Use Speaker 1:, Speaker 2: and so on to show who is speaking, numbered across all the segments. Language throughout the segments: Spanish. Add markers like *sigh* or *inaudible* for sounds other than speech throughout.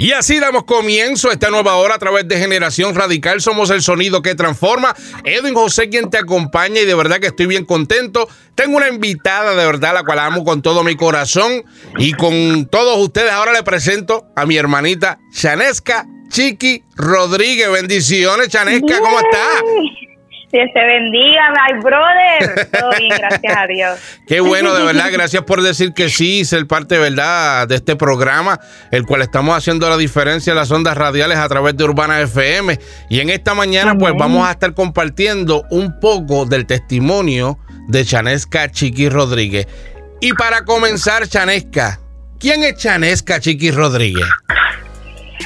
Speaker 1: Y así damos comienzo a esta nueva hora a través de Generación Radical. Somos el sonido que transforma. Edwin José quien te acompaña y de verdad que estoy bien contento. Tengo una invitada de verdad la cual amo con todo mi corazón y con todos ustedes. Ahora le presento a mi hermanita Chanesca Chiqui Rodríguez. Bendiciones, Chanesca, ¿cómo estás?
Speaker 2: Dios te bendiga, my brother. Todo bien, gracias a Dios. *laughs*
Speaker 1: Qué bueno, de verdad. Gracias por decir que sí, ser parte, de verdad, de este programa, el cual estamos haciendo la diferencia en las ondas radiales a través de Urbana FM. Y en esta mañana, pues vamos a estar compartiendo un poco del testimonio de Chanesca Chiqui Rodríguez. Y para comenzar, Chanesca, ¿quién es Chanesca Chiqui Rodríguez?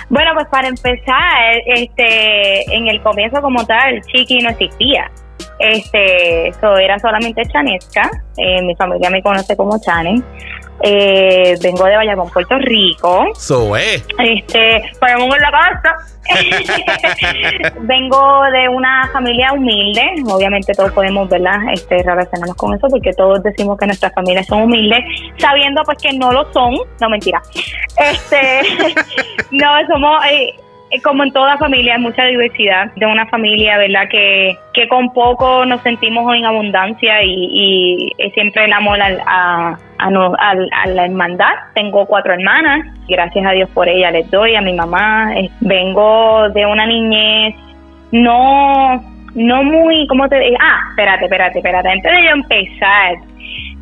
Speaker 2: Bueno, pues para empezar, este, en el comienzo como tal, Chiqui no existía. Este, eso era solamente Chanesca. Eh, mi familia me conoce como Chane. Eh, vengo de Bayamón, Puerto Rico.
Speaker 1: So es.
Speaker 2: Este, Bayamón en la casa. *laughs* vengo de una familia humilde. Obviamente todos podemos, ¿verdad? Este, relacionarnos con eso porque todos decimos que nuestras familias son humildes, sabiendo pues que no lo son. No, mentira. Este, *laughs* no, somos... Eh, eh, como en toda familia hay mucha diversidad de una familia, ¿verdad? Que, que con poco nos sentimos en abundancia y, y siempre el amor a, a, a, la hermandad. Tengo cuatro hermanas, gracias a Dios por ella les doy, a mi mamá. Eh, vengo de una niñez no, no muy, ¿cómo te digo? Ah, espérate, espérate, espérate. Antes de yo empezar,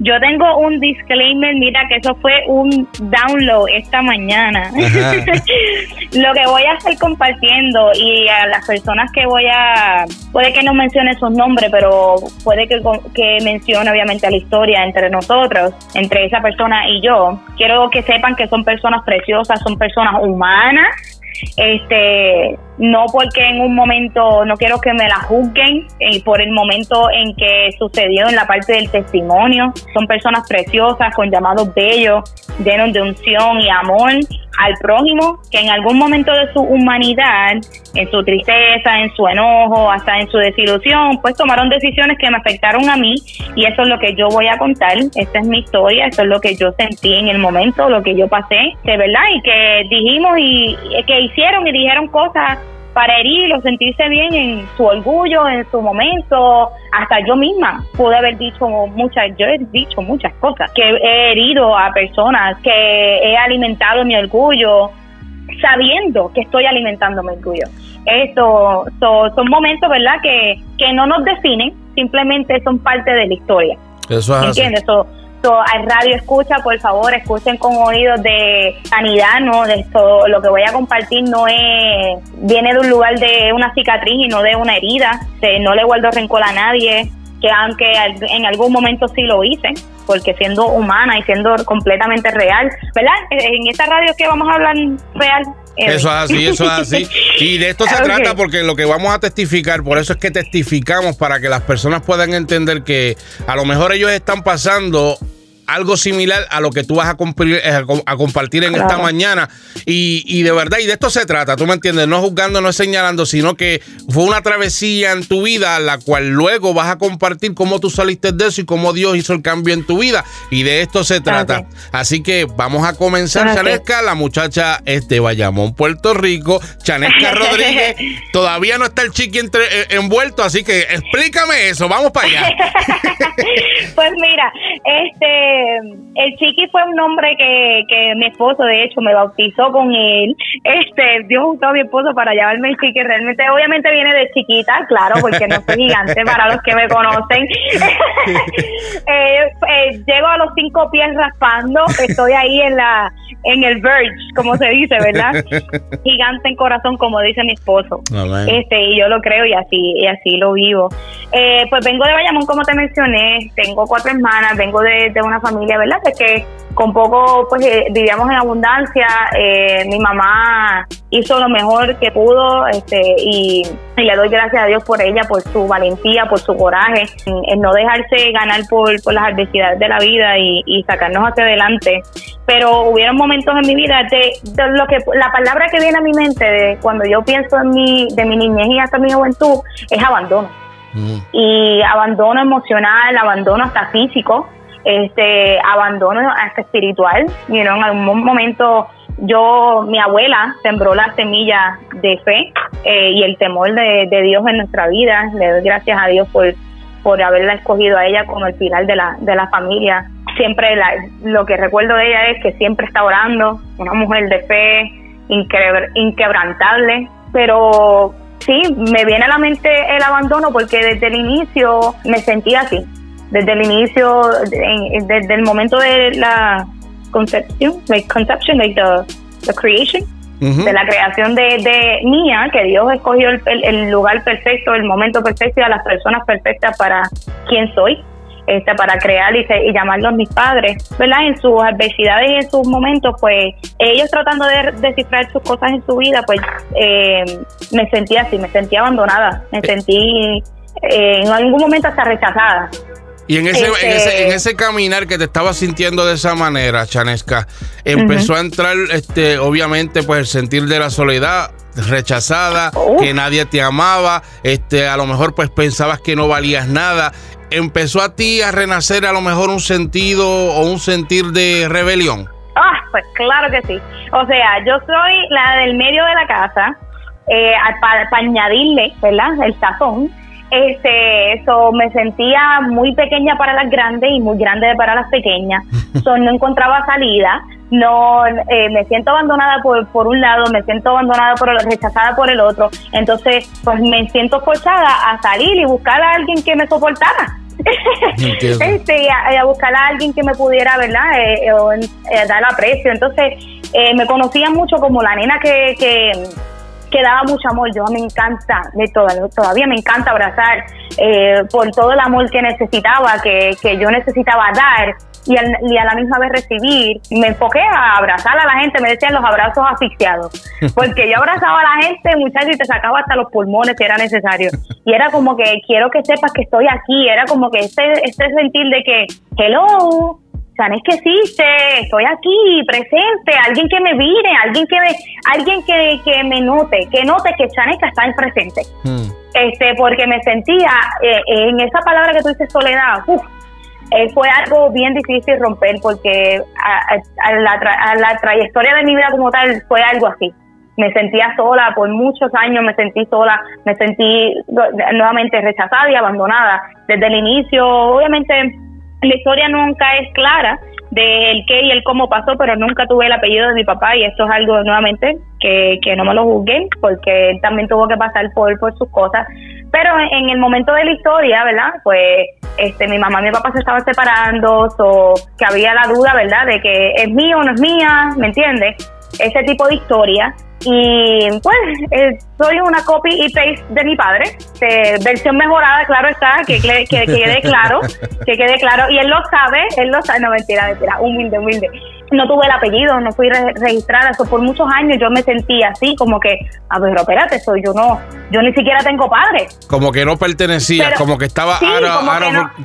Speaker 2: yo tengo un disclaimer, mira que eso fue un download esta mañana. *laughs* Lo que voy a estar compartiendo y a las personas que voy a, puede que no mencione sus nombres, pero puede que, que mencione obviamente la historia entre nosotros, entre esa persona y yo. Quiero que sepan que son personas preciosas, son personas humanas este no porque en un momento no quiero que me la juzguen eh, por el momento en que sucedió en la parte del testimonio. Son personas preciosas con llamados bellos llenos de unción y amor al prójimo que en algún momento de su humanidad, en su tristeza, en su enojo, hasta en su desilusión, pues tomaron decisiones que me afectaron a mí y eso es lo que yo voy a contar, esta es mi historia, eso es lo que yo sentí en el momento, lo que yo pasé, de verdad, y que dijimos y que hicieron y dijeron cosas para herir o sentirse bien en su orgullo, en su momento. Hasta yo misma pude haber dicho muchas, yo he dicho muchas cosas, que he herido a personas, que he alimentado mi orgullo, sabiendo que estoy alimentando mi orgullo. Esto son momentos, ¿verdad?, que, que no nos definen, simplemente son parte de la historia.
Speaker 1: Eso es
Speaker 2: ¿Entiendes? Al radio escucha, por favor, escuchen con oídos de sanidad, ¿no? De esto, lo que voy a compartir no es, viene de un lugar de una cicatriz y no de una herida, no le guardo rencor a nadie, que aunque en algún momento sí lo hice, porque siendo humana y siendo completamente real, ¿verdad? En esta radio que vamos a hablar real.
Speaker 1: Eso es así, eso es así. Y de esto se *laughs* trata porque lo que vamos a testificar, por eso es que testificamos para que las personas puedan entender que a lo mejor ellos están pasando algo similar a lo que tú vas a, compartir, eh, a compartir en esta mañana. Y, de verdad, y de esto se trata, tú me entiendes, no juzgando, no señalando, sino que fue una travesía en tu vida, la cual luego vas a compartir cómo tú saliste de eso y cómo Dios hizo el cambio en tu vida. Y de esto se trata. Así que vamos a comenzar, Chanesca. La muchacha es de Bayamón, Puerto Rico. Chanesca *laughs* Rodríguez. Todavía no está el chiqui entre, eh, envuelto, así que explícame eso. Vamos para allá. *laughs*
Speaker 2: pues mira, este el Chiqui fue un nombre que, que mi esposo, de hecho, me bautizó con él. Este, Dios juntó a mi esposo para llamarme el Chiqui. Realmente, obviamente viene de chiquita, claro, porque no soy gigante *laughs* para los que me conocen. *laughs* *laughs* Eh, eh, llego a los cinco pies raspando, estoy ahí en la en el verge, como se dice, ¿verdad? Gigante en corazón, como dice mi esposo. Este, y yo lo creo y así, y así lo vivo. Eh, pues vengo de Bayamón, como te mencioné, tengo cuatro hermanas, vengo de, de una familia, ¿verdad? De que con poco pues eh, vivíamos en abundancia, eh, mi mamá hizo lo mejor que pudo este, y, le doy gracias a Dios por ella, por su valentía, por su coraje, en, no dejarse ganar por, las adversidades de la vida y, sacarnos hacia adelante. Pero hubieron momentos en mi vida de, lo que la palabra que viene a mi mente de cuando yo pienso en mi, de mi niñez y hasta mi juventud es abandono. Mm. Y abandono emocional, abandono hasta físico este abandono hasta espiritual. You know, en algún momento yo, mi abuela sembró la semilla de fe eh, y el temor de, Dios en nuestra vida. Le doy gracias a Dios por, por haberla escogido a ella como el pilar de la, de la familia. Siempre lo que recuerdo de ella es que siempre está orando, una mujer de fe inquebrantable, pero sí, me viene a la mente el abandono porque desde el inicio me sentía así. Desde el inicio, desde el momento de la concepción, like conception, like the, creation, de la creación de, de, mía, que Dios escogió el, el, lugar perfecto, el momento perfecto y a las personas perfectas para quien soy. Este, para crear y, y, llamarlos mis padres, ¿verdad? En sus adversidades y en sus momentos, pues ellos tratando de descifrar sus cosas en su vida, pues eh, me sentía así, me sentía abandonada, me eh. sentí eh, en algún momento hasta rechazada.
Speaker 1: Y en ese, en ese, en ese, caminar que te estabas sintiendo de esa manera, Chanesca, empezó a entrar, este, obviamente, pues el sentir de la soledad, rechazada, que nadie te amaba, este, a lo mejor pues pensabas que no valías nada. ¿Empezó a ti a renacer a lo mejor un sentido o un sentir de rebelión?
Speaker 2: Ah, pues claro que sí. O sea, yo soy la del medio de la casa, eh, para, para añadirle, ¿verdad? El sazón este, eso me sentía muy pequeña para las grandes y muy grande para las pequeñas. *laughs* So, no encontraba salida, no eh, me siento abandonada por, por un lado, me siento abandonada por rechazada por el otro. Entonces, pues me siento forzada a salir y buscar a alguien que me soportara. *laughs* este, a, a, buscar a alguien que me pudiera, ¿verdad? Eh, eh, dar aprecio. Entonces, me conocía mucho como la nena que, que que daba mucho amor. Yo me encanta, de todavía me encanta abrazar eh, por todo el amor que necesitaba, que, que yo necesitaba dar y, y, a la misma vez recibir. Me enfoqué a abrazar a la gente, me decían los abrazos asfixiados, *laughs* porque yo abrazaba a la gente, muchachos, y te sacaba hasta los pulmones si era necesario. Y era como que quiero que sepas que estoy aquí, era como que este, este sentir de que, hello, es que existe, estoy aquí, presente, alguien que me mire, alguien que me, alguien que, que me note, que note que Chaneca está en presente. Hmm. Este, porque me sentía eh, en esa palabra que tú dices soledad, eh, fue algo bien difícil romper porque a, la a la trayectoria de mi vida como tal fue algo así. Me sentía sola por muchos años, me sentí sola, me sentí nuevamente rechazada y abandonada desde el inicio. Obviamente la historia nunca es clara del qué y el cómo pasó, pero nunca tuve el apellido de mi papá y esto es algo nuevamente que, que no me lo juzguen porque él también tuvo que pasar por, por sus cosas. Pero en el momento de la historia, ¿verdad? Pues este, mi mamá y mi papá se estaban separando, o que había la duda, ¿verdad? De que es mío o no es mía, ¿me entiendes? Ese tipo de historia. Y pues eh, soy una copy y paste de mi padre, versión mejorada, claro está, que, que, quede claro, que quede claro. Y él lo sabe, él lo sabe, no mentira, mentira, humilde, humilde. No tuve el apellido, no fui registrada, eso por muchos años yo me sentí así, como que, a ver, espérate, soy yo no, yo ni siquiera tengo padre.
Speaker 1: Como que no pertenecía, como que estaba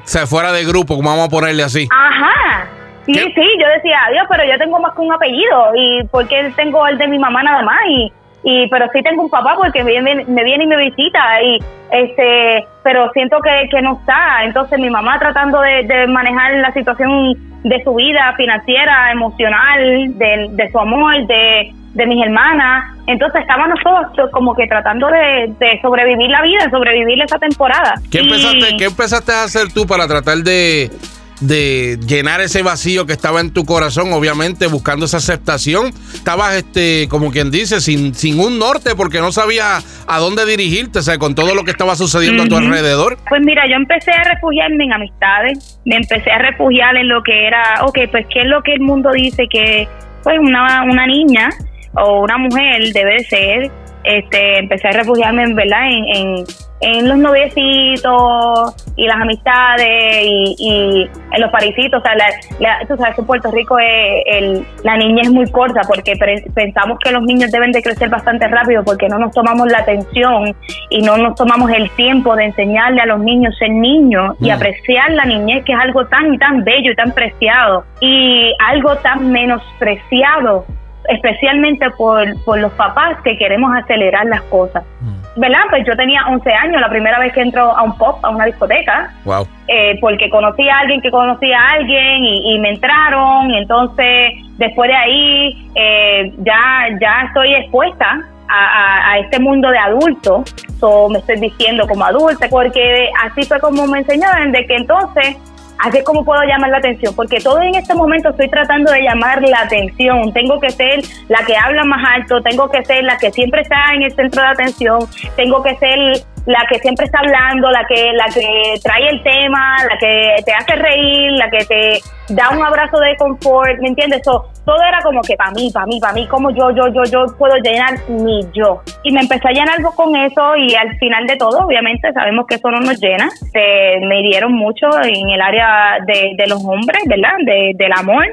Speaker 1: se fuera de grupo, como vamos a ponerle así.
Speaker 2: Ajá, Sí, sí, yo decía, Dios, pero yo tengo más que un apellido y porque tengo el de mi mamá nada más y, y pero sí tengo un papá porque me viene, me viene y me visita y este, pero siento que, que no está. Entonces mi mamá tratando de, manejar la situación de su vida financiera, emocional, de, de su amor, de, de mis hermanas. Entonces estábamos todos como que tratando de, de sobrevivir la vida, sobrevivir esa temporada.
Speaker 1: ¿Qué empezaste, ¿Qué empezaste a hacer tú para tratar de de llenar ese vacío que estaba en tu corazón, obviamente buscando esa aceptación. Estabas, este, como quien dice, sin, sin un norte porque no sabías a dónde dirigirte, o sea, con todo lo que estaba sucediendo a tu alrededor.
Speaker 2: Pues mira, yo empecé a refugiarme en amistades, me empecé a refugiar en lo que era, ok, pues qué es lo que el mundo dice que pues una, una niña o una mujer debe ser. Este, empecé a refugiarme, en verdad, en en los noviecitos y las amistades y, en los parisitos. O sea, la, tú sabes que en Puerto Rico es la niña es muy corta porque pensamos que los niños deben de crecer bastante rápido porque no nos tomamos la atención y no nos tomamos el tiempo de enseñarle a los niños ser niños y mm. apreciar la niñez que es algo tan tan bello y tan preciado y algo tan menospreciado especialmente por, por los papás que queremos acelerar las cosas. Mm. ¿Verdad? Pues yo tenía 11 años la primera vez que entro a un pop, a una discoteca.
Speaker 1: Wow.
Speaker 2: Eh, porque conocí a alguien que conocía a alguien y, me entraron. entonces después de ahí eh, ya, ya estoy expuesta a, este mundo de adulto, so me estoy diciendo como adulta, porque así fue como me enseñaron, de que entonces así es como puedo llamar la atención, porque todo en este momento estoy tratando de llamar la atención, tengo que ser la que habla más alto, tengo que ser la que siempre está en el centro de atención, tengo que ser la que siempre está hablando, la que la que trae el tema, la que te hace reír, la que te da un abrazo de confort, ¿me entiendes? todo era como que para mí, para mí, para mí, como yo, yo, yo, yo puedo llenar mi yo. Y me empecé a llenar con eso y al final de todo, obviamente, sabemos que eso no nos llena. Se, me hirieron mucho en el área de, de los hombres, ¿verdad? De, del amor.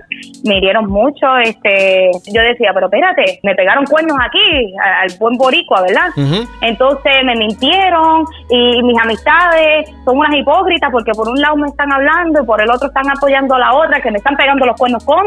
Speaker 2: Me hirieron mucho. este Yo decía, pero espérate, me pegaron cuernos aquí, al buen boricua, ¿verdad? Entonces me mintieron y mis amistades son unas hipócritas porque por un lado me están hablando y por el otro están apoyando a la otra que me están pegando los cuernos con.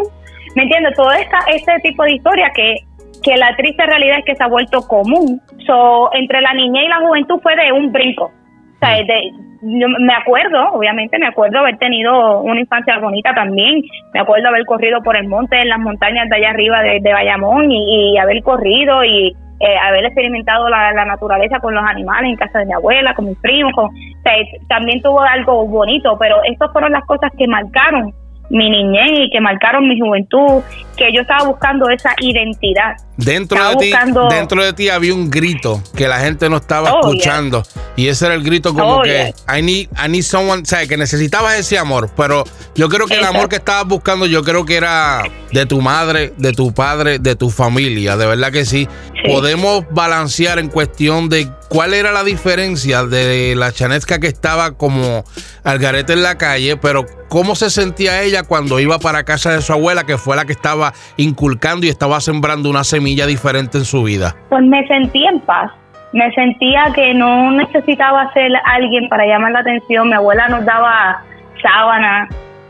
Speaker 2: ¿Me entiendes? Todo esta, este tipo de historia que, que la triste realidad es que se ha vuelto común. So, entre la niñez y la juventud fue de un brinco. O sea, de, yo me acuerdo, obviamente, me acuerdo haber tenido una infancia bonita también. Me acuerdo haber corrido por el monte, en las montañas de allá arriba de, Bayamón y, haber corrido y eh, haber experimentado la, naturaleza con los animales en casa de mi abuela, con mis primos. Con, o sea, también tuvo algo bonito, pero estas fueron las cosas que marcaron mi niñez y que marcaron mi juventud, que yo estaba buscando esa identidad.
Speaker 1: Dentro de ti, dentro de ti había un grito que la gente no estaba oh, escuchando. y ese era el grito como oh, que I need I need someone, o que necesitabas ese amor, pero yo creo que el amor que estabas buscando yo creo que era de tu madre, de tu padre, de tu familia, de verdad que sí. Podemos balancear en cuestión de cuál era la diferencia de la chanesca que estaba como al garete en la calle, pero cómo se sentía ella cuando iba para casa de su abuela, que fue la que estaba inculcando y estaba sembrando una semilla diferente en su vida.
Speaker 2: Pues me sentía en paz. Me sentía que no necesitaba ser alguien para llamar la atención. Mi abuela nos daba sábanas,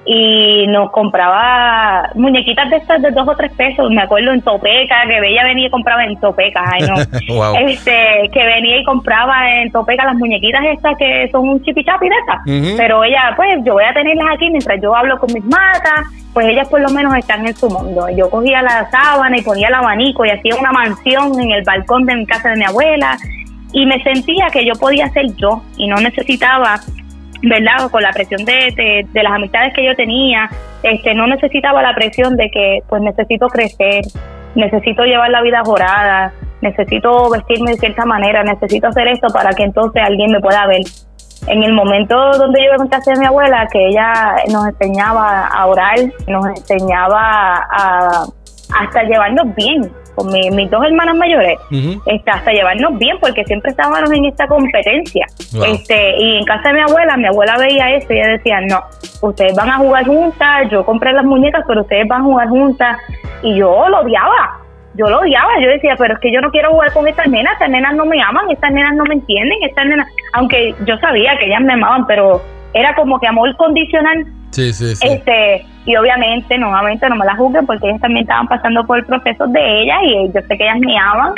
Speaker 2: y nos compraba muñequitas de estas de dos o tres pesos, me acuerdo en Topeca, que ella venía y compraba en Topeca, ay no, *laughs* este, que venía y compraba en Topeca las muñequitas estas que son un chipichapi de estas, pero ella, pues yo voy a tenerlas aquí mientras yo hablo con mis matas, pues ellas por lo menos están en su mundo. Yo cogía la sábana y ponía el abanico y hacía una mansión en el balcón de mi casa de mi abuela y me sentía que yo podía ser yo y no necesitaba ¿verdad? Con la presión de, de, las amistades que yo tenía, este, no necesitaba la presión de que, pues necesito crecer, necesito llevar la vida jorada, necesito vestirme de cierta manera, necesito hacer esto para que entonces alguien me pueda ver. En el momento donde yo iba a casa de mi abuela, que ella nos enseñaba a orar, nos enseñaba a hasta llevarnos bien, con mis dos hermanas mayores, este, hasta llevarnos bien, porque siempre estábamos en esta competencia. Este, y en casa de mi abuela, mi abuela veía eso y ella decía, no, ustedes van a jugar juntas, yo compré las muñecas, pero ustedes van a jugar juntas. Y yo lo odiaba, yo lo odiaba, yo decía, pero es que yo no quiero jugar con estas nenas, estas nenas no me aman, estas nenas no me entienden, estas nenas, aunque yo sabía que ellas me amaban, pero era como que amor condicional.
Speaker 1: Sí, sí, sí.
Speaker 2: Este, y obviamente, nuevamente, no me la juzguen porque ellas también estaban pasando por el proceso de ellas y yo sé que ellas me aman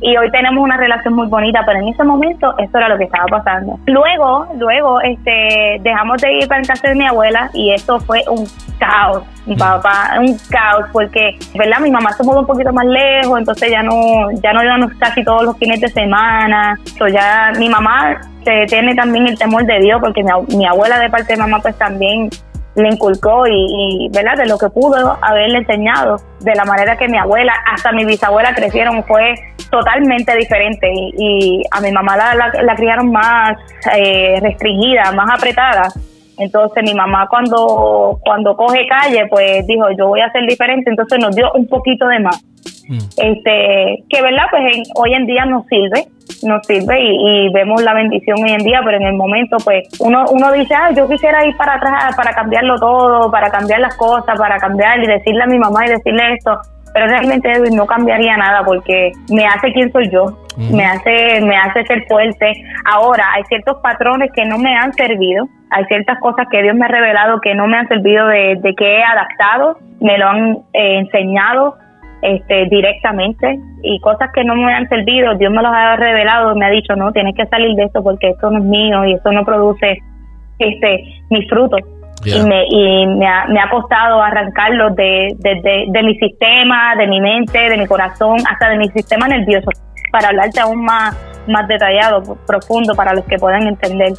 Speaker 2: y hoy tenemos una relación muy bonita, pero en ese momento eso era lo que estaba pasando. Luego, luego, este, dejamos de ir para el casa de mi abuela y eso fue un caos, mi papá, un caos, porque, ¿verdad? Mi mamá se mudó un poquito más lejos, entonces ya no, ya no íbamos casi todos los fines de semana, so ya mi mamá se tiene también el temor de Dios, porque mi, mi abuela de parte de mamá pues también le inculcó y, ¿verdad? De lo que pudo haberle enseñado, de la manera que mi abuela, hasta mi bisabuela crecieron, fue totalmente diferente y, a mi mamá la, la, criaron más eh, restringida, más apretada. Entonces mi mamá cuando, cuando coge calle, pues dijo, yo voy a ser diferente, entonces nos dio un poquito de más. Mm. Este, que verdad, pues hoy en día nos sirve, nos sirve y, vemos la bendición hoy en día, pero en el momento, pues uno, uno dice, ah, yo quisiera ir para atrás para cambiarlo todo, para cambiar las cosas, para cambiar y decirle a mi mamá y decirle esto, pero realmente no cambiaría nada porque me hace quien soy yo, me hace me hace ser fuerte. Ahora, hay ciertos patrones que no me han servido, hay ciertas cosas que Dios me ha revelado que no me han servido de, de que he adaptado, me lo han eh, enseñado, este, directamente y cosas que no me han servido, Dios me los ha revelado, me ha dicho, no, tienes que salir de esto porque esto no es mío y esto no produce este mis frutos. y, me, y me, ha, me ha costado arrancarlo de, de, de, mi sistema, de mi mente, de mi corazón, hasta de mi sistema nervioso, para hablarte aún más, más detallado, profundo, para los que puedan entender.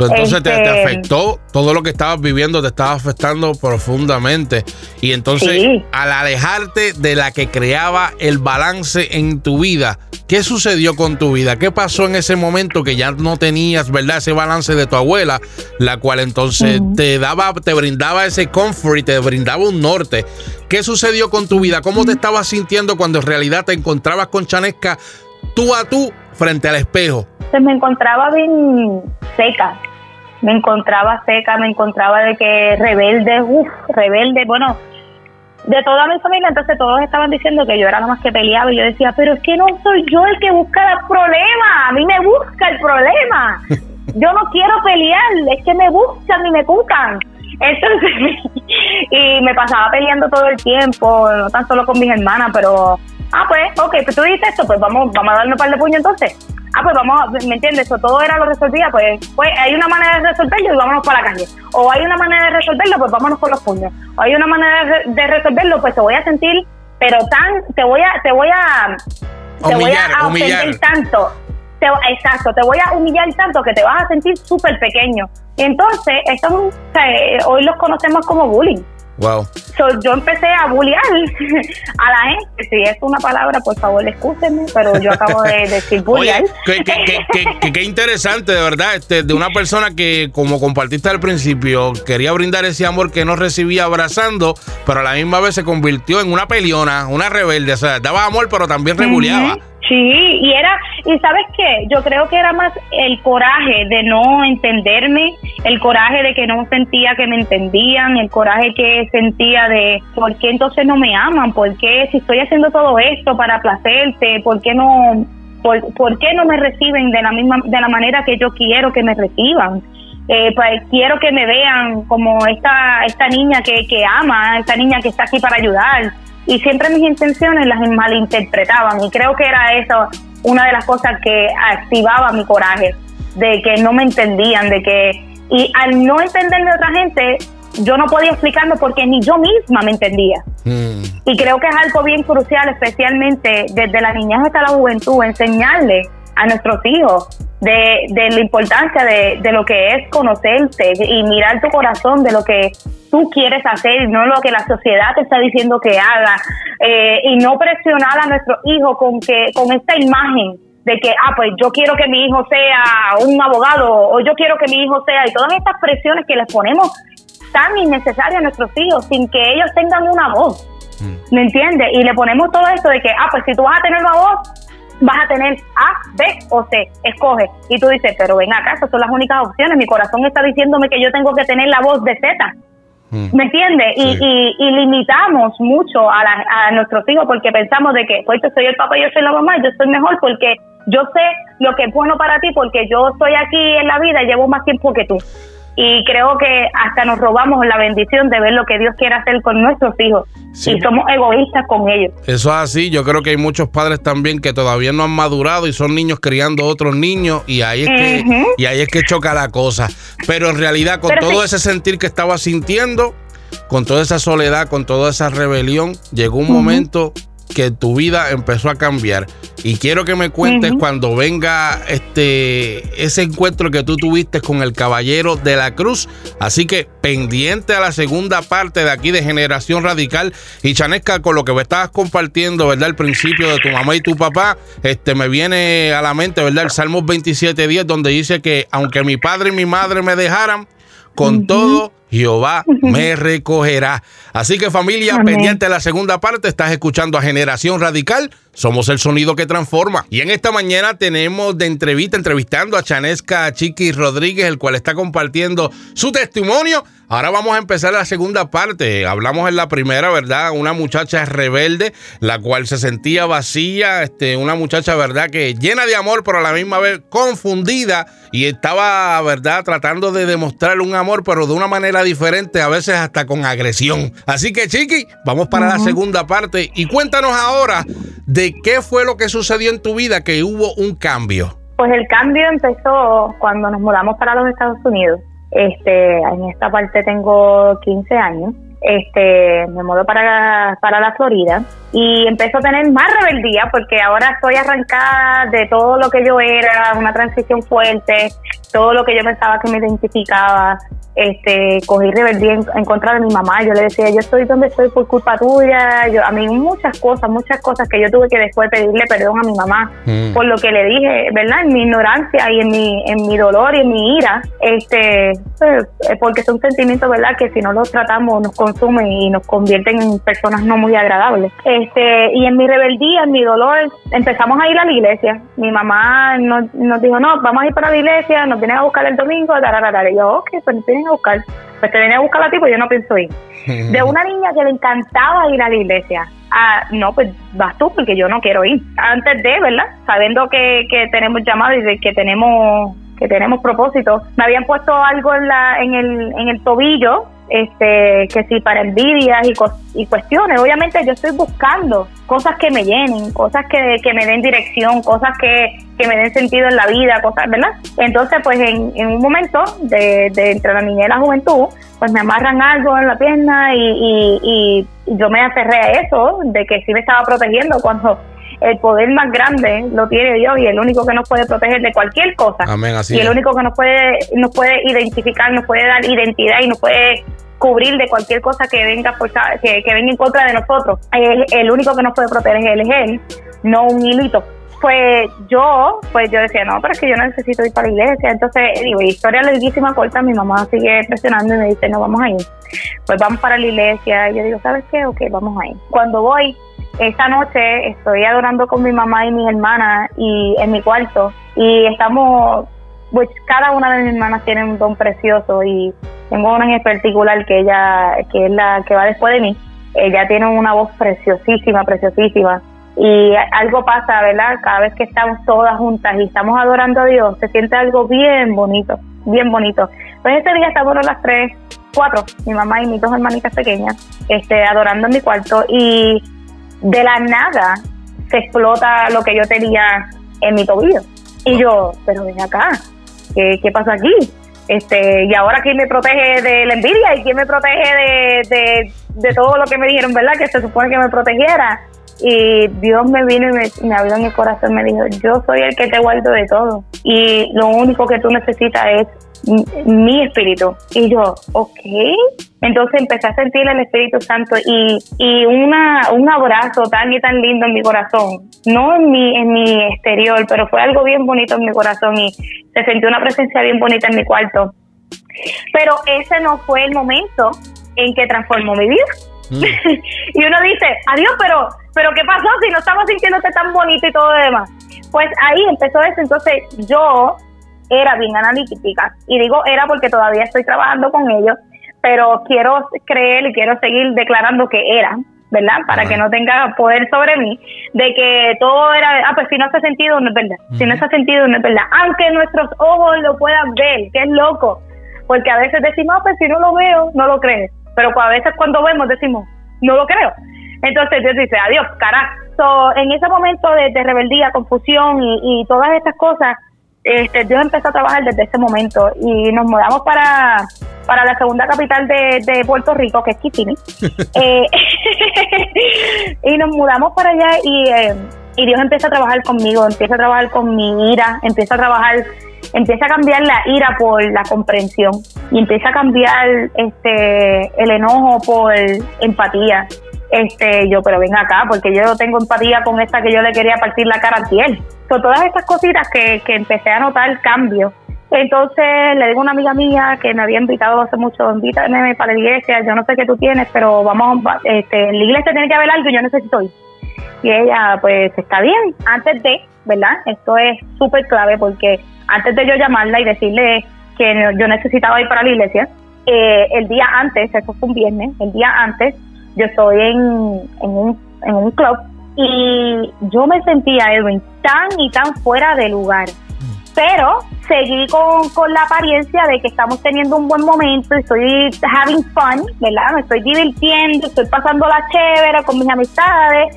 Speaker 1: Entonces te, este, afectó todo lo que estabas viviendo, te estaba afectando profundamente. Y entonces, al alejarte de la que creaba el balance en tu vida, ¿qué sucedió con tu vida? ¿Qué pasó en ese momento que ya no tenías, verdad, ese balance de tu abuela, la cual entonces te daba, te brindaba ese comfort y te brindaba un norte? ¿Qué sucedió con tu vida? ¿Cómo te estabas sintiendo cuando en realidad te encontrabas con Chanesca tú a tú frente al espejo?
Speaker 2: Pues me encontraba bien seca, me encontraba seca, me encontraba de que rebelde, uff, rebelde, bueno, de toda mi familia, entonces todos estaban diciendo que yo era la más que peleaba y yo decía, pero es que no soy yo el que busca el problema, a mí me busca el problema. *laughs* Yo no quiero pelear, es que me buscan y me buscan. Entonces, *laughs* y me pasaba peleando todo el tiempo, no tan solo con mis hermanas, pero Ah, pues, ok, pues tú dices esto, pues vamos, vamos a darle un par de puños entonces. Ah, pues vamos, ¿me entiendes? Eso todo era lo resolvía, pues, pues hay una manera de resolverlo y vámonos para la calle. O hay una manera de resolverlo, pues vámonos con los puños. O hay una manera de resolverlo, pues te voy a sentir, pero tan, te voy a, te voy a, te voy a ofender tanto. Te, exacto, te voy a humillar tanto que te vas a sentir súper pequeño. Entonces, esto, hoy los conocemos como bullying.
Speaker 1: Wow.
Speaker 2: yo empecé a bullear a la gente. Si es una palabra, por favor, escúchenme, pero yo acabo de *laughs* decir bullear.
Speaker 1: qué, interesante, de verdad, este, de una persona que, como compartiste al principio, quería brindar ese amor que no recibía abrazando, pero a la misma vez se convirtió en una peleona, una rebelde. O sea, daba amor, pero también rebuleaba.
Speaker 2: Sí, y era, y sabes qué, yo creo que era más el coraje de no entenderme, el coraje de que no sentía que me entendían, el coraje que sentía de por qué entonces no me aman, por qué si estoy haciendo todo esto para placerte, por qué no, por, qué no me reciben de la misma, de la manera que yo quiero que me reciban. Eh, pues quiero que me vean como esta esta niña que, que ama, esta niña que está aquí para ayudar y siempre mis intenciones las malinterpretaban y creo que era eso una de las cosas que activaba mi coraje, de que no me entendían, de que y al no entenderme de otra gente, yo no podía explicarlo porque ni yo misma me entendía. Mm. Y creo que es algo bien crucial, especialmente desde la niñez hasta la juventud, enseñarle a nuestros hijos de, de la importancia de, de, lo que es conocerte y mirar tu corazón de lo que tú quieres hacer, no lo que la sociedad te está diciendo que haga, eh, y no presionar a nuestro hijo con que con esta imagen de que, ah, pues yo quiero que mi hijo sea un abogado o yo quiero que mi hijo sea, y todas estas presiones que les ponemos tan innecesarias a nuestros hijos sin que ellos tengan una voz. Mm. ¿Me entiendes? Y le ponemos todo esto de que, ah, pues si tú vas a tener una voz, vas a tener A, B o C, escoge. Y tú dices, pero ven acá, esas son las únicas opciones. Mi corazón está diciéndome que yo tengo que tener la voz de Z. Mm. ¿Me entiendes? Y, y, limitamos mucho a, a nuestros hijos porque pensamos de que, pues yo soy el papá yo soy la mamá, yo soy mejor porque yo sé lo que es bueno para ti porque yo estoy aquí en la vida y llevo más tiempo que tú y creo que hasta nos robamos la bendición de ver lo que Dios quiere hacer con nuestros hijos. Y somos egoístas con ellos.
Speaker 1: Eso es así, yo creo que hay muchos padres también que todavía no han madurado y son niños criando otros niños y ahí es que y ahí es que choca la cosa, pero en realidad con todo ese sentir que estaba sintiendo, con toda esa soledad, con toda esa rebelión, llegó un momento que tu vida empezó a cambiar. Y quiero que me cuentes cuando venga este ese encuentro que tú tuviste con el Caballero de la Cruz. Así que pendiente a la segunda parte de aquí de Generación Radical. Y Chanesca, con lo que me estabas compartiendo, ¿verdad? El principio de tu mamá y tu papá, este me viene a la mente, ¿verdad? El Salmos 27.10, donde dice que aunque mi padre y mi madre me dejaran, con todo Jehová me *laughs* recogerá. Así que familia, pendiente de la segunda parte, estás escuchando a Generación Radical. Somos el sonido que transforma. Y en esta mañana tenemos de entrevista, entrevistando a Chanesca Chiqui Rodríguez, el cual está compartiendo su testimonio. Ahora vamos a empezar la segunda parte. Hablamos en la primera, ¿verdad? Una muchacha rebelde, la cual se sentía vacía, este, una muchacha, ¿verdad? Que llena de amor, pero a la misma vez confundida y estaba, ¿verdad? Tratando de demostrar un amor, pero de una manera diferente, a veces hasta con agresión. Así que, Chiqui, vamos para la segunda parte y cuéntanos ahora de qué fue lo que sucedió en tu vida que hubo un cambio.
Speaker 2: Pues el cambio empezó cuando nos mudamos para los Estados Unidos. Este, en esta parte tengo 15 años este, me mudó para, para la Florida y empezó a tener más rebeldía porque ahora estoy arrancada de todo lo que yo era, una transición fuerte, todo lo que yo pensaba que me identificaba, este, cogí rebeldía en, contra de mi mamá. Yo le decía, yo estoy donde estoy por culpa tuya. Yo, a mí muchas cosas, muchas cosas que yo tuve que después pedirle perdón a mi mamá mm. por lo que le dije, ¿verdad? En mi ignorancia y en mi, en mi dolor y en mi ira, este, pues, eh, porque son sentimientos, ¿verdad? Que si no los tratamos nos consumen y nos convierten en personas no muy agradables. Este, y en mi rebeldía, en mi dolor, empezamos a ir a la iglesia. Mi mamá nos, nos dijo, no, vamos a ir para la iglesia, nos vienen a buscar el domingo, y yo, ok, pues a buscar. Pues te viene a buscar a ti, pues yo no pienso ir. De *laughs* una niña que le encantaba ir a la iglesia. Ah, no, pues vas tú, porque yo no quiero ir. Antes de, ¿verdad? Sabiendo que, que tenemos llamado y de que tenemos que tenemos propósito. Me habían puesto algo en la en el en el tobillo este, que si para envidias y, y cuestiones. Obviamente yo estoy buscando cosas que me llenen, cosas que, que me den dirección, cosas que, que, me den sentido en la vida, cosas, ¿verdad? Entonces, pues en, en un momento de, de, entre la niñez y la juventud, pues me amarran algo en la pierna y, y, y yo me aferré a eso, de que sí me estaba protegiendo cuando el poder más grande lo tiene Dios y el único que nos puede proteger de cualquier cosa. y el único que nos puede, nos puede identificar, nos puede dar identidad y nos puede cubrir de cualquier cosa que venga que, que venga en contra de nosotros. El, el único que nos puede proteger es él, no un hilito pues yo, pues yo decía, no, pero es que yo necesito ir para la iglesia. Entonces, digo, historia larguísima, corta, mi mamá sigue presionando y me dice, no, vamos a ir. Pues vamos para la iglesia. Y yo digo, ¿sabes qué? Ok, vamos a ir. Cuando voy, esta noche estoy adorando con mi mamá y mi hermana y en mi cuarto y estamos, pues cada una de mis hermanas tiene un don precioso y tengo una en particular que ella, que es la que va después de mí, ella tiene una voz preciosísima, preciosísima y algo pasa, ¿verdad? Cada vez que estamos todas juntas y estamos adorando a Dios, se siente algo bien bonito, bien bonito. Pues ese día estamos las tres, cuatro, mi mamá y mis dos hermanitas pequeñas, este, adorando en mi cuarto y de la nada se explota lo que yo tenía en mi tobillo. Y yo, pero ven acá, ¿qué, qué pasa aquí? Este, y ahora quién me protege de la envidia y quién me protege de, de, todo lo que me dijeron, ¿verdad? Que se supone que me protegiera. Y Dios me vino y me, me habló en el corazón, me dijo, yo soy el que te guardo de todo. Y lo único que tú necesitas es mi espíritu. Y yo, ok. Entonces empecé a sentir el Espíritu Santo y, y una, un abrazo tan y tan lindo en mi corazón. No en mi, en mi exterior, pero fue algo bien bonito en mi corazón y se sintió una presencia bien bonita en mi cuarto. Pero ese no fue el momento en que transformó mi vida. Mm. *laughs* y uno dice, adiós, pero, pero ¿qué pasó si no estamos sintiéndote tan bonito y todo lo demás? Pues ahí empezó eso. Entonces yo era bien analítica. Y digo era porque todavía estoy trabajando con ellos, pero quiero creer y quiero seguir declarando que era, ¿verdad? Para que no tenga poder sobre mí, de que todo era, ah, pues si no hace sentido, no es verdad. Si no hace sentido, no es verdad. Aunque nuestros ojos lo puedan ver, que es loco. Porque a veces decimos, ah, pues si no lo veo, no lo crees. Pero a veces cuando vemos decimos, no lo creo. Entonces Dios dice, adiós, carajo. en ese momento de, rebeldía, confusión y, y todas estas cosas, este, Dios empezó a trabajar desde ese momento y nos mudamos para, para la segunda capital de, Puerto Rico, que es Kissimmee. *laughs* Eh, *laughs* y nos mudamos para allá y, eh, y Dios empieza a trabajar conmigo, empieza a trabajar con mi ira, empieza a trabajar, empieza a cambiar la ira por la comprensión y empieza a cambiar este el enojo por empatía. Este yo pero ven acá porque yo tengo empatía con esta que yo le quería partir la cara a él son todas estas cositas que, que empecé a notar cambio. Entonces le digo a una amiga mía que me había invitado hace mucho invítame para la iglesia yo no sé qué tú tienes pero vamos este en la iglesia tiene que haber algo y yo necesito ir y ella pues está bien antes de verdad esto es súper clave porque antes de yo llamarla y decirle que yo necesitaba ir para la iglesia eh, el día antes eso fue un viernes el día antes yo estoy en, en, un, en un club y yo me sentía, Edwin, tan y tan fuera de lugar. Pero seguí con, con la apariencia de que estamos teniendo un buen momento, estoy having fun, ¿verdad? Me estoy divirtiendo, estoy pasando la chévere con mis amistades,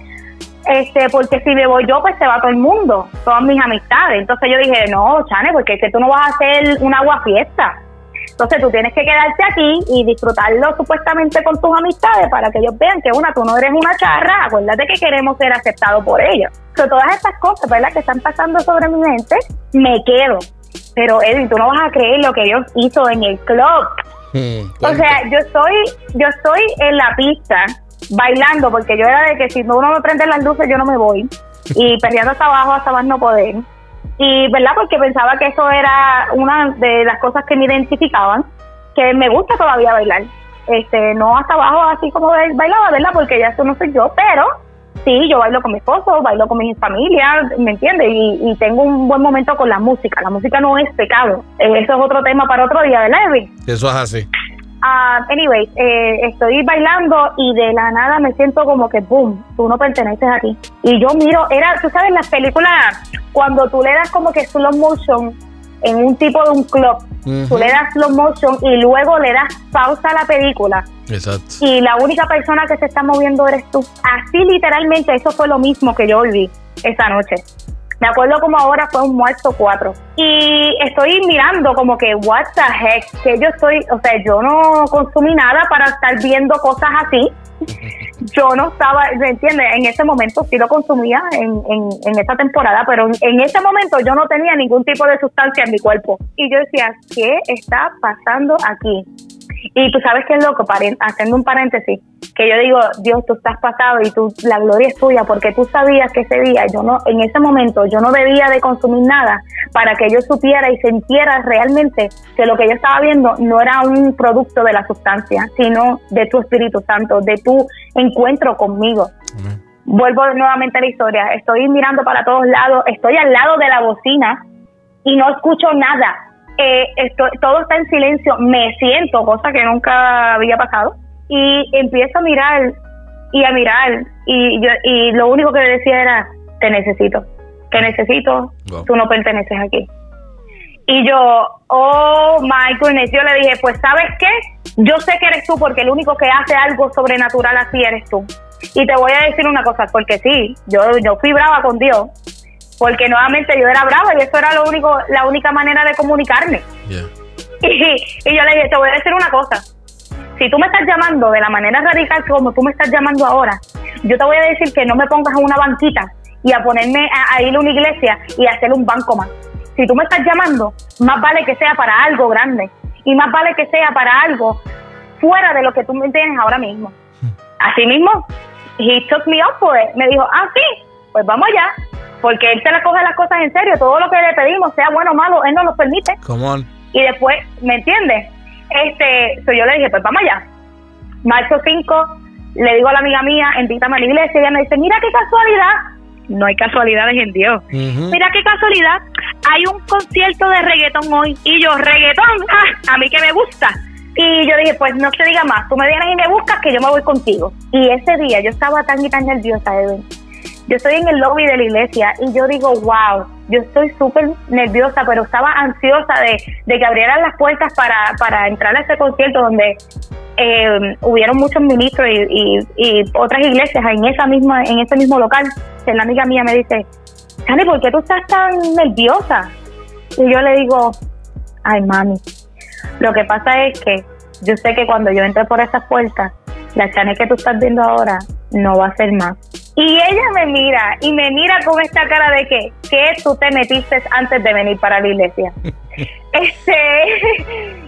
Speaker 2: este, porque si me voy yo, pues se va todo el mundo, todas mis amistades. Entonces yo dije, no, Chane, porque es que tú no vas a hacer un agua fiesta Entonces tú tienes que quedarte aquí y disfrutarlo supuestamente con tus amistades para que ellos vean que una, tú no eres una charra, acuérdate que queremos ser aceptados por ellos. So, todas estas cosas, ¿verdad? Que están pasando sobre mi mente, me quedo. Pero Edwin, tú no vas a creer lo que Dios hizo en el club. Hmm, o sea, yo estoy, yo estoy en la pista bailando porque yo era de que si uno me prende las luces yo no me voy. Y perdiendo hasta abajo hasta más no poder. Y verdad porque pensaba que eso era una de las cosas que me identificaban que me gusta todavía bailar. Este no hasta abajo así como bailaba verdad porque ya eso no soy yo pero sí yo bailo con mi esposo bailo con mi familia me entiendes y, tengo un buen momento con la música. La música no es pecado. Eh, eso es otro tema para otro día verdad Edwin
Speaker 1: eso es así
Speaker 2: Uh, anyway, eh, estoy bailando y de la nada me siento como que, boom, tú no perteneces aquí. Y yo miro, era, tú sabes, las películas, cuando tú le das como que slow motion en un tipo de un club, tú le das slow motion y luego le das pausa a la película.
Speaker 1: Exacto.
Speaker 2: Y la única persona que se está moviendo eres tú. Así literalmente, eso fue lo mismo que yo vi esa noche. Me acuerdo como ahora fue un muerto cuatro. Y estoy mirando como que, what the heck, que yo estoy, o sea, yo no consumí nada para estar viendo cosas así. *laughs* Yo no estaba, ¿me entiendes? En ese momento sí lo consumía en, en, en esa temporada, pero en, ese momento yo no tenía ningún tipo de sustancia en mi cuerpo. Y yo decía, ¿qué está pasando aquí? Y tú sabes que es loco, haciendo un paréntesis, que yo digo, Dios, tú estás pasado y tú, la gloria es tuya, porque tú sabías que ese día, yo no, en ese momento, yo no debía de consumir nada para que yo supiera y sintiera realmente que lo que yo estaba viendo no era un producto de la sustancia, sino de tu Espíritu Santo, de tu encuentro conmigo. Vuelvo nuevamente a la historia, estoy mirando para todos lados, estoy al lado de la bocina y no escucho nada, eh, esto, todo está en silencio, me siento, cosa que nunca había pasado, y empiezo a mirar y a mirar, y, yo, y lo único que le decía era, te necesito, te necesito, tú no perteneces aquí. Y yo, oh my goodness, yo le dije, pues sabes qué, yo sé que eres tú porque el único que hace algo sobrenatural así eres tú. Y te voy a decir una cosa, porque sí, yo, yo fui brava con Dios, porque nuevamente yo era brava y eso era lo único, la única manera de comunicarme. Y, yo le dije, te voy a decir una cosa, si tú me estás llamando de la manera radical como tú me estás llamando ahora, yo te voy a decir que no me pongas en una banquita y a ponerme a, ir a una iglesia y a hacer un banco más. Si tú me estás llamando, más vale que sea para algo grande y más vale que sea para algo fuera de lo que tú me tienes ahora mismo. Hmm. Así mismo, he took me up for it. Me dijo, ah, sí, pues vamos allá porque él se le coge las cosas en serio, todo lo que le pedimos, sea bueno o malo, él nos lo permite. Y después, ¿me entiendes? Este, yo le dije, pues vamos allá. Marzo 5, le digo a la amiga mía, invítame a la iglesia, ella me dice, mira qué casualidad, no hay casualidades en Dios. Mira qué casualidad, hay un concierto de reggaetón hoy. Y yo, reggaetón, ah, a mí que me gusta. Y yo dije, pues no te diga más, tú me vienes y me buscas que yo me voy contigo. Y ese día yo estaba tan y tan nerviosa, Edwin yo estoy en el lobby de la iglesia y yo digo, wow, yo estoy súper nerviosa, pero estaba ansiosa de, que abrieran las puertas para, para entrar a ese concierto donde eh, hubieron muchos ministros y, y, otras iglesias en esa misma en ese mismo local. La amiga mía me dice, Sani, ¿por qué tú estás tan nerviosa? Y yo le digo, ay, mami, lo que pasa es que yo sé que cuando yo entre por esas puertas, la Chane que tú estás viendo ahora no va a ser más y ella me mira y me mira con esta cara de que, ¿qué tú te metiste antes de venir para la iglesia? *laughs* este,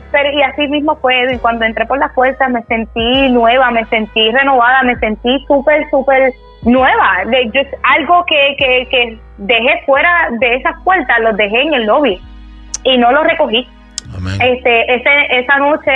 Speaker 2: *laughs* pero y así mismo fue, y cuando entré por las puertas me sentí nueva, me sentí renovada, me sentí súper, súper nueva. De, algo que, que, que dejé fuera de esas puertas, los dejé en el lobby y no los recogí. Este, ese, esa noche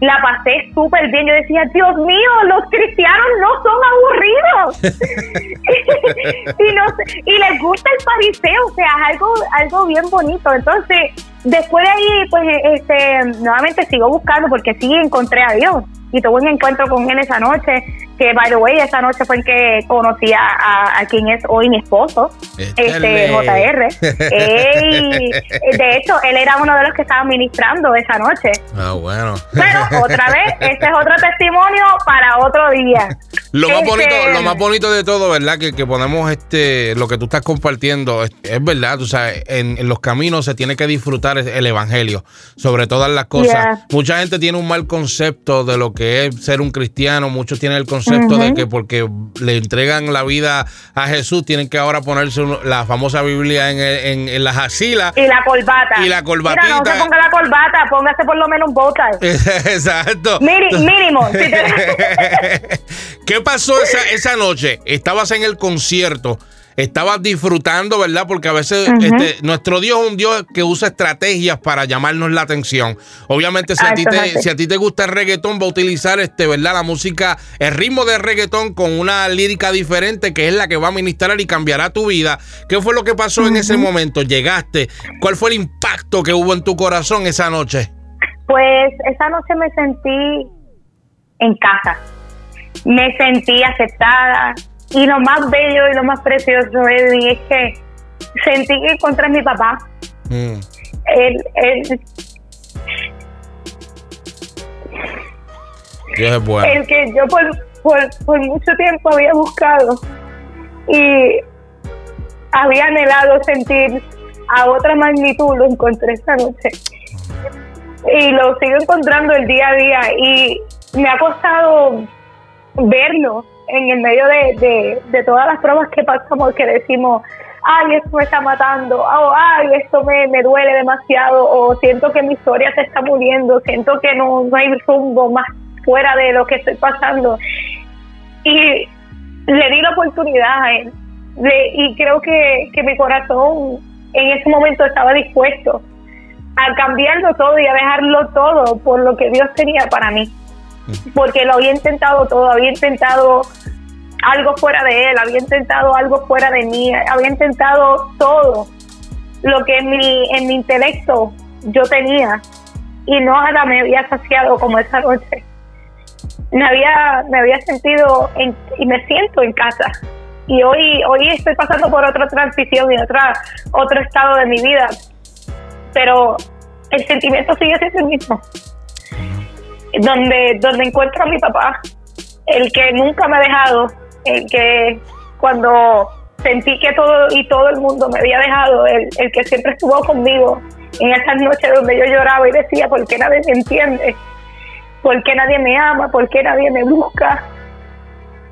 Speaker 2: la pasé súper bien. Yo decía, Dios mío, los cristianos no son aburridos. *laughs* y, no, y les gusta el fariseo, o sea, es algo, algo bien bonito. Entonces, después de ahí, pues, este, nuevamente sigo buscando porque sí encontré a Dios. Y tuve un encuentro con él esa noche. que by the way esa noche fue en que conocí a, a, quien es hoy mi esposo este JR *laughs* de hecho él era uno de los que estaba ministrando esa noche.
Speaker 1: Ah bueno.
Speaker 2: Pero otra *laughs* vez este es otro testimonio para otro día.
Speaker 1: Lo más bonito este, lo más bonito de todo verdad que, que ponemos este lo que tú estás compartiendo es, verdad o sea en, en, los caminos se tiene que disfrutar el evangelio sobre todas las cosas mucha gente tiene un mal concepto de lo que es ser un cristiano muchos tienen el concepto de que porque le entregan la vida a Jesús, tienen que ahora ponerse la famosa Biblia en, en, las asilas.
Speaker 2: Y la corbata.
Speaker 1: Y la corbatita.
Speaker 2: Mira, no se ponga la corbata, póngase por lo menos un bota. *laughs*
Speaker 1: Exacto.
Speaker 2: mínimo. *laughs*
Speaker 1: ¿Qué pasó esa, esa noche? Estabas en el concierto estabas disfrutando, ¿verdad? Porque a veces este, nuestro Dios es un Dios que usa estrategias para llamarnos la atención. Obviamente, si a, ti te, si a ti te gusta el reggaetón, va a utilizar este, ¿verdad? La música, el ritmo de reggaetón con una lírica diferente que es la que va a ministrar y cambiará tu vida. ¿Qué fue lo que pasó en ese momento? Llegaste. ¿Cuál fue el impacto que hubo en tu corazón esa noche?
Speaker 2: Pues esa noche me sentí en casa. Me sentí aceptada, y lo más bello y lo más precioso es que sentí que encontré a mi papá. Mm. Él, él, El que yo por, por, mucho tiempo había buscado y había anhelado sentir a otra magnitud, lo encontré esta noche. Y lo sigo encontrando el día a día y me ha costado verlo en el medio de, de, todas las pruebas que pasamos, que decimos, ay, esto me está matando, oh, ay, esto me, me duele demasiado, o siento que mi historia se está muriendo, siento que no, no hay rumbo más fuera de lo que estoy pasando. Y le di la oportunidad a él, y creo que, que mi corazón en ese momento estaba dispuesto a cambiarlo todo y a dejarlo todo por lo que Dios tenía para mí porque lo había intentado todo, había intentado algo fuera de él, había intentado algo fuera de mí, había intentado todo lo que en mi, en mi intelecto yo tenía y no nada me había saciado como esa noche. Me había, me había sentido y me siento en casa. Y hoy, hoy estoy pasando por otra transición y otra, otro estado de mi vida. Pero el sentimiento sigue siendo el mismo donde, donde encuentro a mi papá, el que nunca me ha dejado, el que cuando sentí que todo y todo el mundo me había dejado, el, el que siempre estuvo conmigo en esas noches donde yo lloraba y decía, ¿por qué nadie me entiende? ¿Por qué nadie me ama? ¿Por qué nadie me busca?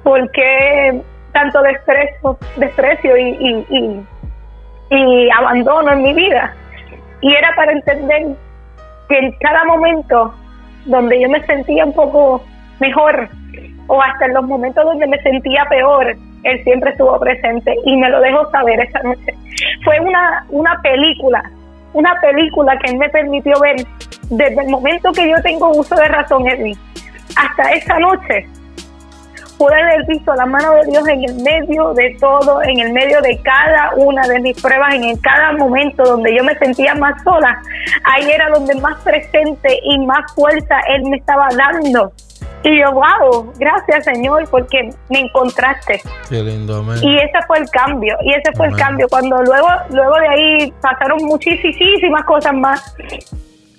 Speaker 2: ¿Por qué tanto desprecio, desprecio y, y, y, y abandono en mi vida? Y era para entender que en cada momento donde yo me sentía un poco mejor o hasta en los momentos donde me sentía peor, él siempre estuvo presente y me lo dejó saber esa noche. Fue una, una película, una película que él me permitió ver desde el momento que yo tengo uso de razón en hasta esa noche pude haber visto la mano de Dios en el medio de todo, en el medio de cada una de mis pruebas, en cada momento donde yo me sentía más sola. Ahí era donde más presente y más fuerza Él me estaba dando. Y yo, wow, gracias Señor, porque me encontraste.
Speaker 1: Qué lindo, amén.
Speaker 2: Y ese fue el cambio, y ese fue el cambio. Cuando luego, luego de ahí pasaron muchísimas cosas más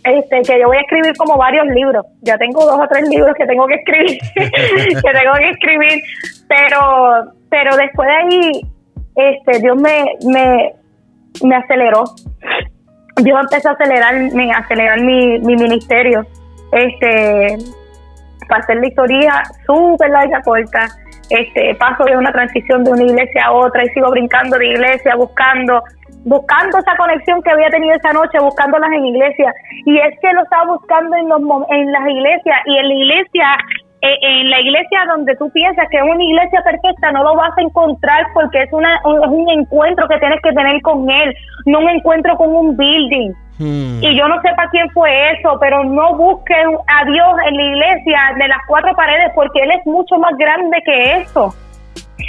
Speaker 2: este, que yo voy a escribir como varios libros. Ya tengo dos o tres libros que tengo que escribir, *laughs* que tengo que escribir, pero, pero después de ahí, este, Dios me, me, me aceleró. Dios empezó a acelerar, me, acelerar mi, mi ministerio. Este, para hacer la historia súper larga, corta. Este, paso de una transición de una iglesia a otra y sigo brincando de iglesia, buscando buscando esa conexión que había tenido esa noche, buscándolas en iglesia. Y es que lo estaba buscando en, los, en las iglesias y en la iglesia, eh, en la iglesia donde tú piensas que es una iglesia perfecta, no lo vas a encontrar porque es, una, un, es un encuentro que tienes que tener con Él, no un encuentro con un building. Hmm. Y yo no sé para quién fue eso, pero no busquen a Dios en la iglesia de las cuatro paredes porque Él es mucho más grande que eso.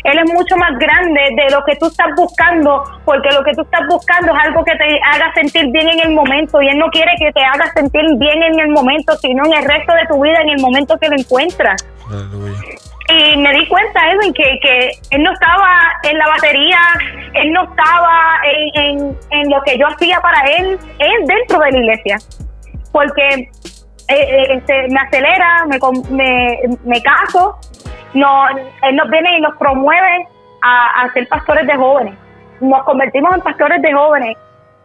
Speaker 2: Él es mucho más grande de lo que tú estás buscando, porque lo que tú estás buscando es algo que te haga sentir bien en el momento y Él no quiere que te haga sentir bien en el momento, sino en el resto de tu vida, en el momento que lo encuentras. y me di cuenta, Edwin, que, que él no estaba en la batería, él no estaba en, en, lo que yo hacía para él, él dentro de la iglesia. Porque eh, eh, este, me acelera, me, me, me caso, no, él nos viene y nos promueve a, a ser pastores de jóvenes. Nos convertimos en pastores de jóvenes.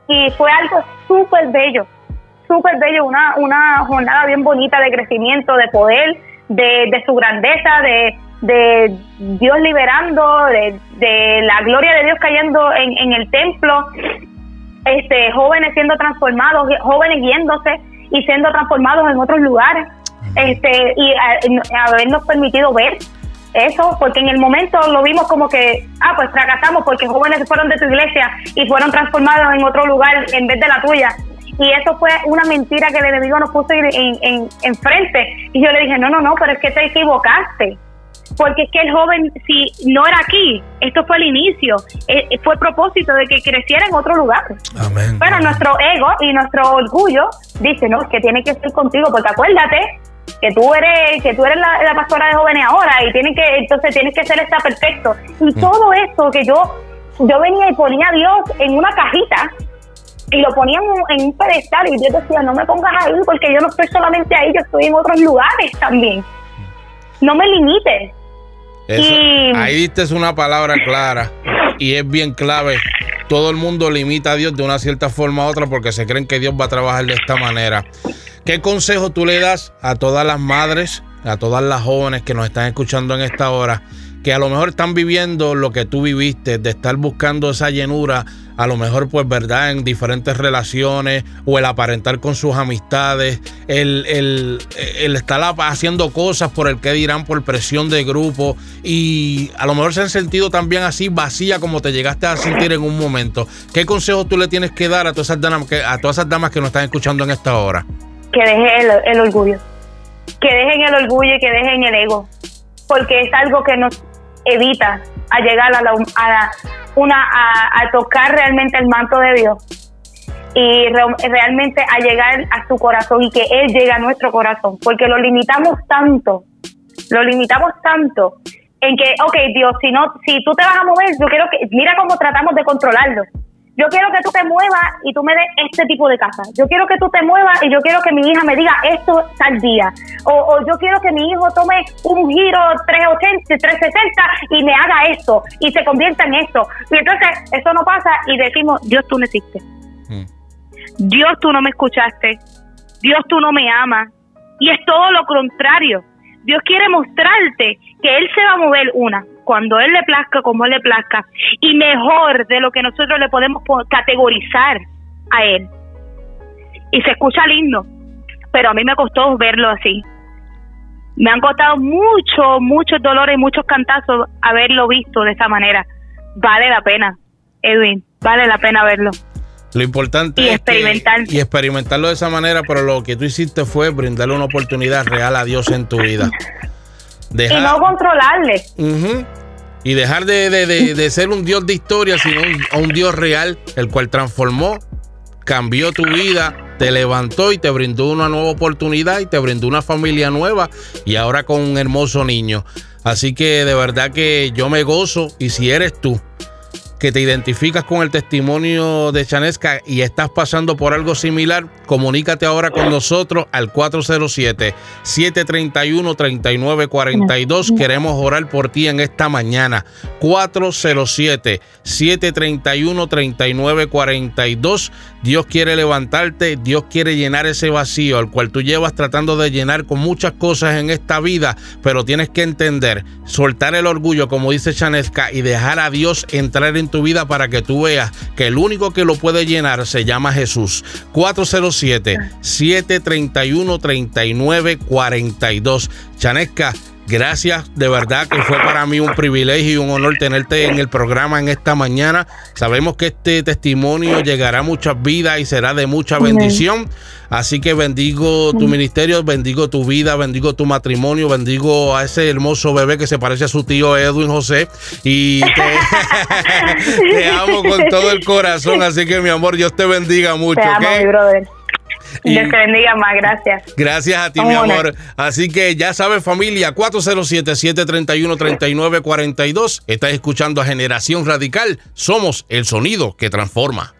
Speaker 2: Y fue algo súper bello, súper bello, una, una jornada bien bonita de crecimiento, de poder de, su grandeza, de, de Dios liberando, de, de, la gloria de Dios cayendo en, en el templo, este, jóvenes siendo transformados, jóvenes yéndose y siendo transformados en otros lugares, este, y habernos permitido ver eso, porque en el momento lo vimos como que, ah, pues fracasamos porque jóvenes fueron de tu iglesia y fueron transformados en otro lugar en vez de la tuya y eso fue una mentira que el enemigo nos puso en, en, enfrente. Y yo le dije, no, no, no, pero es que te equivocaste. Porque es que el joven, si no era aquí, esto fue el inicio, eh, eh, fue el propósito de que creciera en otro lugar. Amén. Pero nuestro ego y nuestro orgullo dice, no, es que tiene que ser contigo, porque acuérdate que tú eres que tú eres la, pastora de jóvenes ahora y tiene que entonces tienes que ser esta perfecto y mm. todo esto que yo yo venía y ponía a Dios en una cajita y lo ponían en un pedestal y yo decía, no me pongas ahí porque yo no estoy solamente ahí, yo estoy en otros lugares también. No me limites.
Speaker 1: Ahí diste una palabra clara y es bien clave. Todo el mundo limita a Dios de una cierta forma u otra porque se creen que Dios va a trabajar de esta manera. ¿Qué consejo tú le das a todas las madres, a todas las jóvenes que nos están escuchando en esta hora, que a lo mejor están viviendo lo que tú viviste, de estar buscando esa llenura a lo mejor pues verdad en diferentes relaciones o el aparentar con sus amistades, el, el, estar haciendo cosas por el que dirán por presión de grupo y a lo mejor se han sentido también así vacía como te llegaste a sentir en un momento. ¿Qué consejo tú le tienes que dar a todas esas damas que, a todas esas damas que nos están escuchando en esta hora?
Speaker 2: Que dejen el, orgullo, que dejen el orgullo y que dejen el ego, porque es algo que nos evita a llegar a la, a una a, tocar realmente el manto de Dios y realmente a llegar a su corazón y que Él llegue a nuestro corazón, porque lo limitamos tanto, lo limitamos tanto en que, ok, Dios, si no, si tú te vas a mover, yo quiero que, mira cómo tratamos de controlarlo yo quiero que tú te muevas y tú me des este tipo de casa. Yo quiero que tú te muevas y yo quiero que mi hija me diga esto tal día. O, yo quiero que mi hijo tome un giro 380, 360 y me haga esto y se convierta en esto. Y entonces eso no pasa y decimos, Dios tú no existes. Mm. Dios tú no me escuchaste. Dios tú no me amas. Y es todo lo contrario. Dios quiere mostrarte que Él se va a mover una, cuando Él le plazca, como Él le plazca, y mejor de lo que nosotros le podemos categorizar a Él. Y se escucha lindo, pero a mí me costó verlo así. Me han costado mucho, muchos dolores y muchos cantazos haberlo visto de esa manera. Vale la pena, Edwin, vale la pena verlo.
Speaker 1: Lo importante
Speaker 2: y
Speaker 1: es
Speaker 2: experimentar.
Speaker 1: y experimentarlo de esa manera, pero lo que tú hiciste fue brindarle una oportunidad real a Dios en tu vida. *laughs*
Speaker 2: y no controlarle.
Speaker 1: Y dejar de, ser un Dios de historia, sino un, un Dios real, el cual transformó, cambió tu vida, te levantó y te brindó una nueva oportunidad y te brindó una familia nueva y ahora con un hermoso niño. Así que de verdad que yo me gozo y si eres tú que te identificas con el testimonio de Chanesca y estás pasando por algo similar, comunícate ahora con nosotros al 407-731-3942. Queremos orar por ti en esta mañana. 407-731-3942. Dios quiere levantarte, Dios quiere llenar ese vacío al cual tú llevas tratando de llenar con muchas cosas en esta vida, pero tienes que entender, soltar el orgullo, como dice Chanesca, y dejar a Dios entrar en tu vida para que tú veas que el único que lo puede llenar se llama Jesús. 407-731-3942. Chanesca, Gracias, de verdad que fue para mí un privilegio y un honor tenerte en el programa en esta mañana. Sabemos que este testimonio llegará a muchas vidas y será de mucha bendición. Así que bendigo tu ministerio, bendigo tu vida, bendigo tu matrimonio, bendigo a ese hermoso bebé que se parece a su tío Edwin José. Y te, *laughs* amo con todo el corazón. Así que mi amor, Dios te bendiga mucho.
Speaker 2: Te amo, mi brother. Dios te bendiga más, gracias.
Speaker 1: Gracias a ti, mi amor. Así que ya sabes, familia, 407-731-3942. Estás escuchando a Generación Radical. Somos el sonido que transforma.